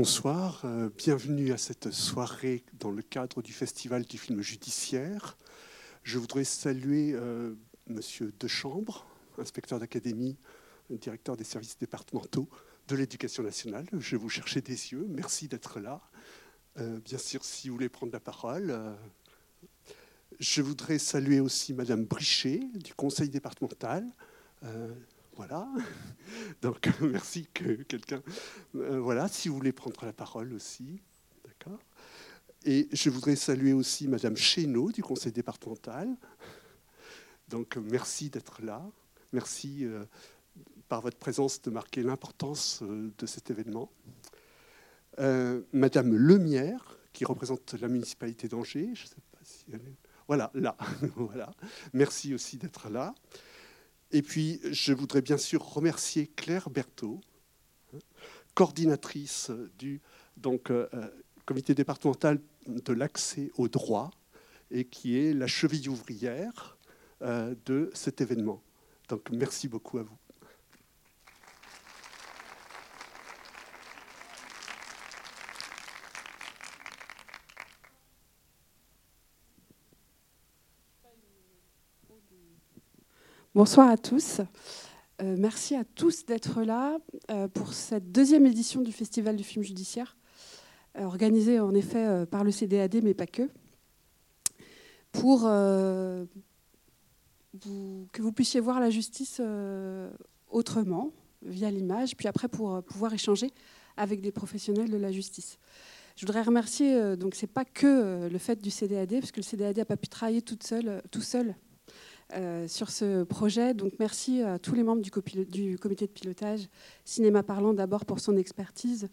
bonsoir. Euh, bienvenue à cette soirée dans le cadre du Festival du film judiciaire. Je voudrais saluer euh, Monsieur Dechambre, inspecteur d'académie, directeur des services départementaux de l'éducation nationale. Je vous cherchais des yeux. Merci d'être là. Euh, bien sûr, si vous voulez prendre la parole. je voudrais saluer aussi Madame Brichet du conseil départemental. Voilà. Donc, merci que quelqu'un. Euh, voilà, si vous voulez prendre la parole aussi. D'accord. Et je voudrais saluer aussi Madame Chénaud du conseil départemental. Donc, merci d'être là. Merci euh, par votre présence de marquer l'importance euh, de cet événement. Madame Lemierre, qui représente la municipalité d'Angers. Voilà, là. voilà. Merci aussi d'être là. Et puis, je voudrais bien sûr remercier Claire Berthaud, coordinatrice du donc, euh, euh, comité départemental de l'accès au droit et qui est la cheville ouvrière euh, de cet événement. Donc, merci beaucoup à vous. Bonsoir à tous. Euh, merci à tous d'être là euh, pour cette deuxième édition du Festival du film judiciaire, euh, organisée en effet par le CDAD, mais pas que, pour que vous puissiez voir la justice autrement, via l'image, puis après pour pouvoir échanger avec des professionnels de la justice. Je voudrais remercier, donc c'est pas que le fait du CDAD, parce que le CDAD n'a pas pu travailler toute seule, tout seul euh, sur ce projet. Donc merci à tous les membres du, comité de pilotage, Cinéma Parlant d'abord pour son expertise,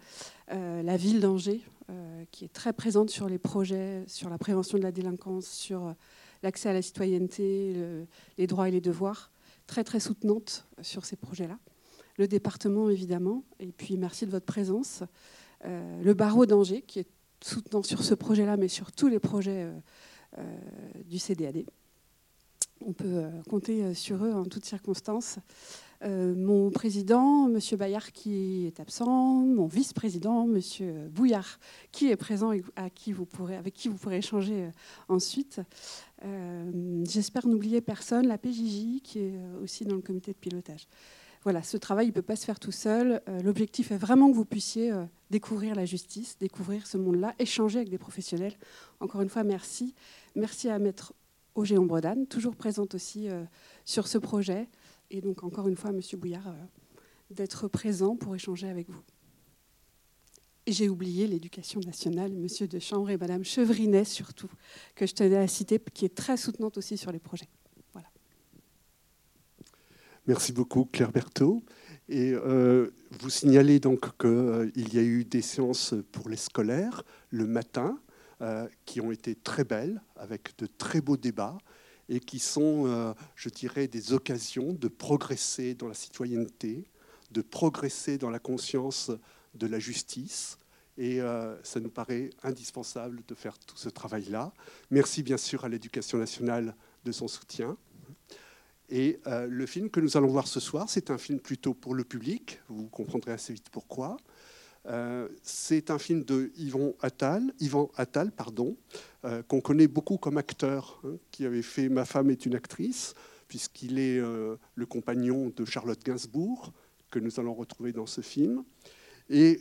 euh, la ville d'Angers euh, qui est très présente sur les projets, sur la prévention de la délinquance, sur l'accès à la citoyenneté, les droits et les devoirs, très très soutenante sur ces projets-là. Le département évidemment, et puis merci de votre présence. le barreau d'Angers qui est soutenant sur ce projet-là, mais sur tous les projets du CDAD on peut euh, compter euh, sur eux en toutes circonstances. Euh, mon président, M. Bayard, qui est absent, mon vice-président, M. Bouillard, qui est présent et avec qui vous pourrez échanger ensuite. J'espère n'oublier personne, la PJJ, qui est aussi dans le comité de pilotage. Voilà, ce travail ne peut pas se faire tout seul. L'objectif est vraiment que vous puissiez découvrir la justice, découvrir ce monde-là, échanger avec des professionnels. Encore une fois, merci. Merci à Maître au Géant Bredane, toujours présente aussi euh, sur ce projet. Et donc, encore une fois, Monsieur Bouillard, euh, d'être présent pour échanger avec vous. J'ai oublié l'éducation nationale, Monsieur de Chambre et Madame Chevrinet surtout, que je tenais à citer, qui est très soutenante aussi sur les projets. Voilà. Merci beaucoup, Claire Berthaud. Et euh, vous signalez donc qu'il y a eu des séances pour les scolaires le matin, euh, qui ont été très belles, avec de très beaux débats, et qui sont, euh, je dirais, des occasions de progresser dans la citoyenneté, de progresser dans la conscience de la justice. Et euh, ça nous paraît indispensable de faire tout ce travail-là. Merci bien sûr à l'éducation nationale de son soutien. Et le film que nous allons voir ce soir, c'est un film plutôt pour le public. Vous comprendrez assez vite pourquoi. Euh, c'est un film de Yvan Attal, Yvan Attal pardon, euh, qu'on connaît beaucoup comme acteur, hein, qui avait fait Ma femme est une actrice, puisqu'il est euh, le compagnon de Charlotte Gainsbourg, que nous allons retrouver dans ce film. Et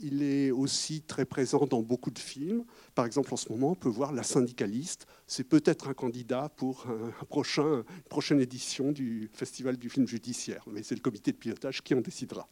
il est aussi très présent dans beaucoup de films. Par exemple, en ce moment, on peut voir La syndicaliste. C'est peut-être un candidat pour une prochaine édition du Festival du film judiciaire. Mais c'est le comité de pilotage qui en décidera.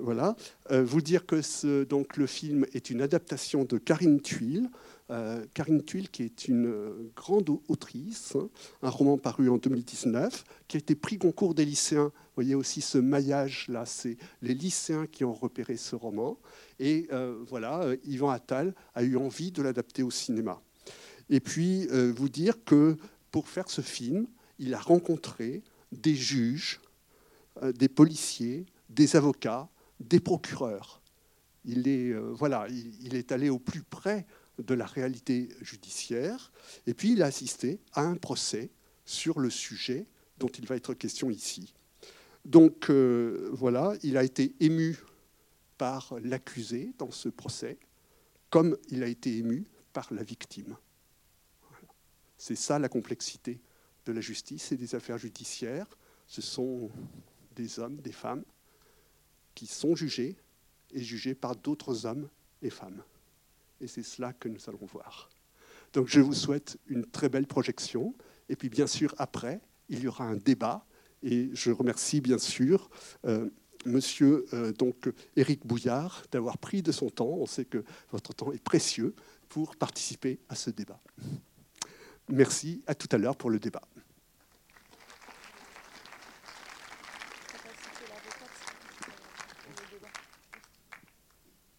Voilà. Euh, vous dire que donc, le film est une adaptation de Karine Thuil. Euh, Karine Thuil, qui est une grande autrice, hein, un roman paru en 2019, qui a été pris concours des lycéens. Vous voyez aussi ce maillage-là, c'est les lycéens qui ont repéré ce roman. Et euh, voilà, Yvan Attal a eu envie de l'adapter au cinéma. Et puis, vous dire que pour faire ce film, il a rencontré des juges, des policiers, des avocats, des procureurs. Il est, euh, il, est allé au plus près de la réalité judiciaire, et puis il a assisté à un procès sur le sujet dont il va être question ici. Donc euh, voilà, il a été ému par l'accusé dans ce procès, comme il a été ému par la victime. C'est ça la complexité de la justice et des affaires judiciaires. Ce sont des hommes, des femmes qui sont jugés et jugés par d'autres hommes et femmes. Et c'est cela que nous allons voir. Donc je vous souhaite une très belle projection. Et puis bien sûr, après, il y aura un débat. Et je remercie bien sûr euh, Monsieur euh, donc Bouillard d'avoir pris de son temps. On sait que votre temps est précieux pour participer à ce débat. Merci. À tout à l'heure pour le débat.